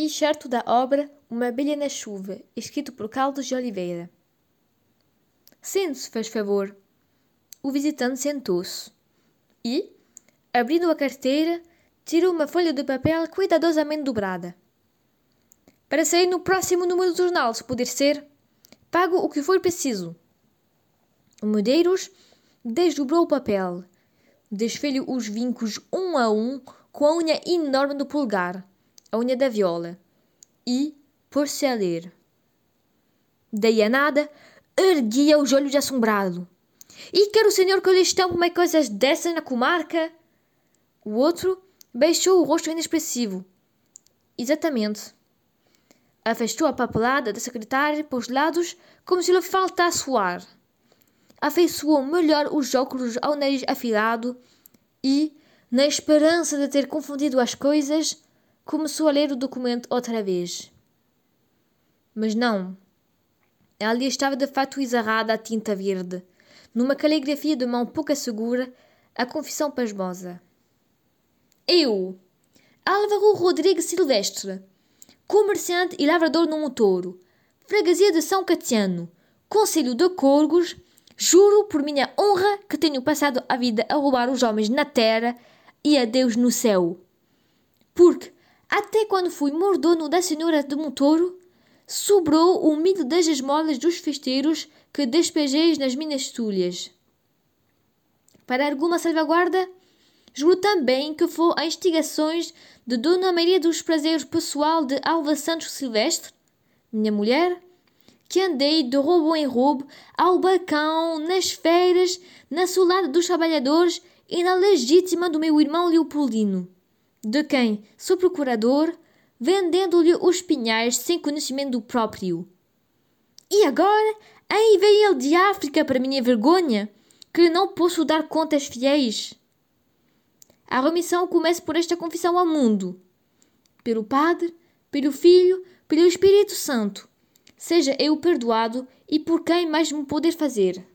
E certo da obra Uma Abelha na Chuva, escrito por Carlos de Oliveira. Sente-se, faz favor. O visitante sentou-se e, abrindo a carteira, tirou uma folha de papel cuidadosamente dobrada. Para sair no próximo número do jornal, se puder ser, pago o que for preciso. O Medeiros desdobrou o papel, desfez os vincos um a um com a unha enorme do polegar, a unha da viola, e pôs-se a ler. Daí a nada, erguia os olhos assombrado. E quer o senhor que eu lhe estampe uma coisas dessas na comarca? O outro Baixou o rosto inexpressivo. Exatamente. Afastou a papelada da secretária para os lados como se lhe faltasse o ar. Afeiçoou melhor os óculos ao nariz afilado e, na esperança de ter confundido as coisas, começou a ler o documento outra vez. Mas não. Ali estava de fato exarrada a tinta verde, numa caligrafia de mão pouca segura, a confissão pasmosa. Eu, Álvaro Rodrigues Silvestre, comerciante e lavrador no Motouro, freguesia de São Catiano, Conselho de Corgos, juro por minha honra que tenho passado a vida a roubar os homens na terra e a Deus no céu. Porque, até quando fui mordono da senhora de Motouro, sobrou o milho das esmolas dos festeiros que despejei nas minhas tulhas. Para alguma salvaguarda, Juro também que foi a instigações de Dona Maria dos Prazeres Pessoal de Alva Santos Silvestre, minha mulher, que andei de roubo em roubo ao balcão, nas feiras, na solada dos trabalhadores e na legítima do meu irmão Leopoldino, de quem sou procurador, vendendo-lhe os pinhais sem conhecimento do próprio. E agora, aí vem ele de África para minha vergonha, que não posso dar contas fiéis. A remissão começa por esta confissão ao mundo. Pelo Padre, pelo Filho, pelo Espírito Santo. Seja eu perdoado e por quem mais me poder fazer.